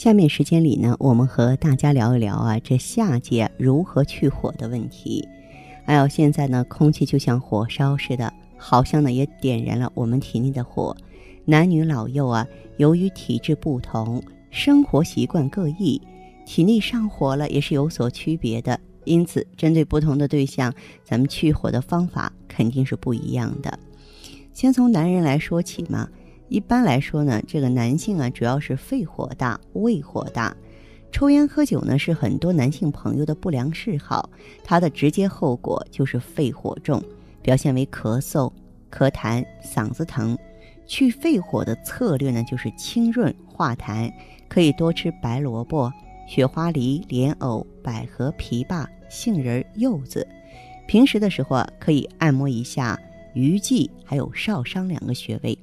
下面时间里呢，我们和大家聊一聊啊，这夏季如何去火的问题。还有现在呢，空气就像火烧似的，好像呢也点燃了我们体内的火。男女老幼啊，由于体质不同，生活习惯各异，体内上火了也是有所区别的。因此，针对不同的对象，咱们去火的方法肯定是不一样的。先从男人来说起嘛。一般来说呢，这个男性啊，主要是肺火大、胃火大，抽烟喝酒呢是很多男性朋友的不良嗜好，它的直接后果就是肺火重，表现为咳嗽、咳痰、嗓子疼。去肺火的策略呢，就是清润化痰，可以多吃白萝卜、雪花梨、莲藕、百合、枇杷、杏仁、柚子。平时的时候啊，可以按摩一下鱼际还有少商两个穴位。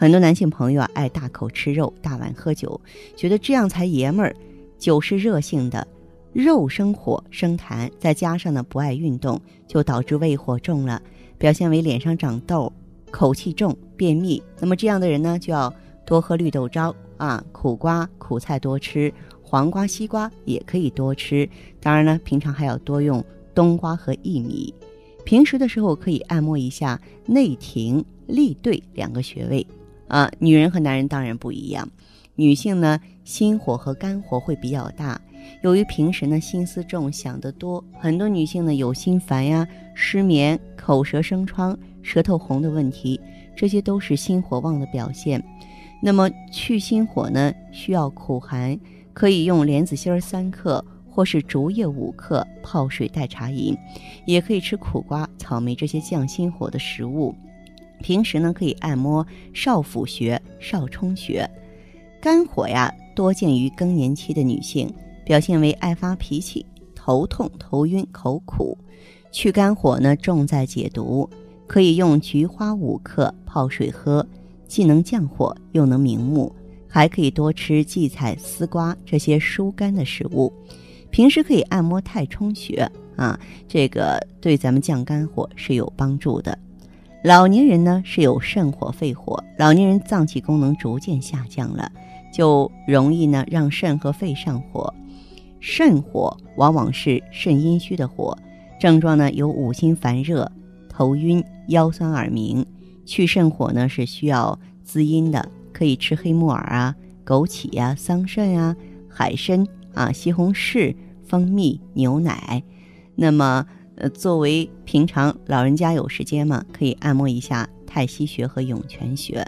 很多男性朋友啊，爱大口吃肉、大碗喝酒，觉得这样才爷们儿。酒是热性的，肉生火生痰，再加上呢不爱运动，就导致胃火重了，表现为脸上长痘、口气重、便秘。那么这样的人呢，就要多喝绿豆粥啊，苦瓜、苦菜多吃，黄瓜、西瓜也可以多吃。当然呢，平常还要多用冬瓜和薏米。平时的时候可以按摩一下内庭、立兑两个穴位。啊，女人和男人当然不一样。女性呢，心火和肝火会比较大。由于平时呢心思重，想得多，很多女性呢有心烦呀、失眠、口舌生疮、舌头红的问题，这些都是心火旺的表现。那么去心火呢，需要苦寒，可以用莲子心儿三克，或是竹叶五克泡水代茶饮，也可以吃苦瓜、草莓这些降心火的食物。平时呢，可以按摩少府穴、少冲穴。肝火呀，多见于更年期的女性，表现为爱发脾气、头痛、头晕、口苦。去肝火呢，重在解毒，可以用菊花五克泡水喝，既能降火，又能明目。还可以多吃荠菜、丝瓜这些疏肝的食物。平时可以按摩太冲穴啊，这个对咱们降肝火是有帮助的。老年人呢是有肾火、肺火，老年人脏器功能逐渐下降了，就容易呢让肾和肺上火。肾火往往是肾阴虚的火，症状呢有五心烦热、头晕、腰酸耳鸣。去肾火呢是需要滋阴的，可以吃黑木耳啊、枸杞呀、桑葚啊、海参啊、西红柿、蜂蜜、牛奶。那么。呃，作为平常老人家有时间嘛，可以按摩一下太溪穴和涌泉穴。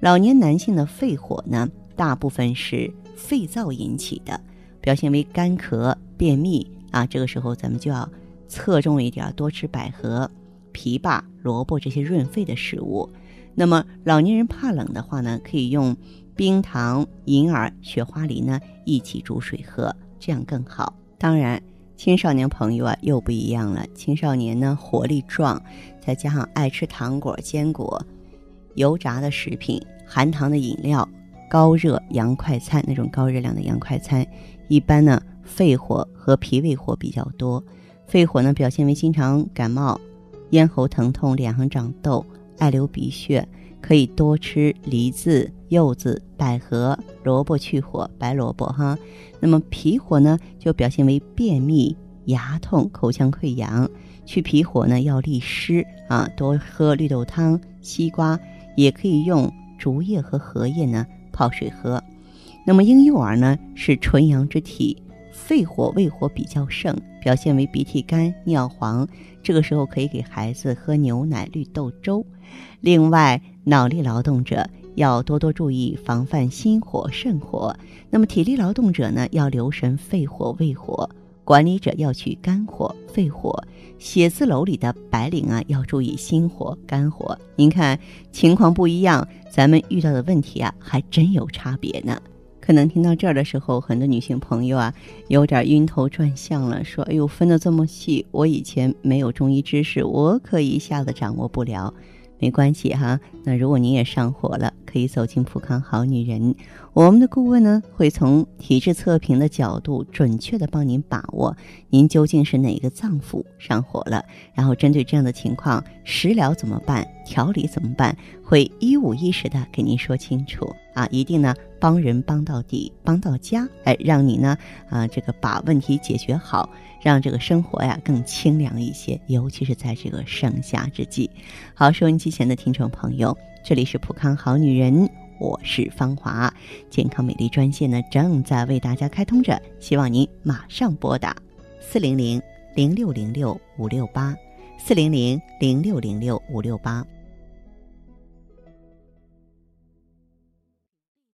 老年男性的肺火呢，大部分是肺燥引起的，表现为干咳、便秘啊。这个时候咱们就要侧重一点，多吃百合、枇杷、萝卜这些润肺的食物。那么老年人怕冷的话呢，可以用冰糖、银耳、雪花梨呢一起煮水喝，这样更好。当然。青少年朋友啊，又不一样了。青少年呢，活力壮，再加上爱吃糖果、坚果、油炸的食品、含糖的饮料、高热洋快餐那种高热量的洋快餐，一般呢，肺火和脾胃火比较多。肺火呢，表现为经常感冒、咽喉疼痛、脸上长痘、爱流鼻血，可以多吃梨子、柚子、百合、萝卜去火，白萝卜哈。那么脾火呢，就表现为便秘、牙痛、口腔溃疡。去脾火呢，要利湿啊，多喝绿豆汤、西瓜，也可以用竹叶和荷叶呢泡水喝。那么婴幼儿呢，是纯阳之体，肺火、胃火比较盛，表现为鼻涕干、尿黄。这个时候可以给孩子喝牛奶、绿豆粥。另外，脑力劳动者。要多多注意防范心火、肾火。那么体力劳动者呢，要留神肺火、胃火。管理者要去肝火、肺火。写字楼里的白领啊，要注意心火、肝火。您看情况不一样，咱们遇到的问题啊，还真有差别呢。可能听到这儿的时候，很多女性朋友啊，有点晕头转向了，说：“哎呦，分的这么细，我以前没有中医知识，我可一下子掌握不了。”没关系哈，那如果您也上火了，可以走进普康好女人，我们的顾问呢会从体质测评的角度，准确的帮您把握您究竟是哪个脏腑上火了，然后针对这样的情况，食疗怎么办，调理怎么办，会一五一十的给您说清楚啊，一定呢帮人帮到底，帮到家，哎，让你呢啊这个把问题解决好。让这个生活呀更清凉一些，尤其是在这个盛夏之际。好，收音机前的听众朋友，这里是普康好女人，我是芳华，健康美丽专线呢正在为大家开通着，希望您马上拨打四零零零六零六五六八四零零零六零六五六八。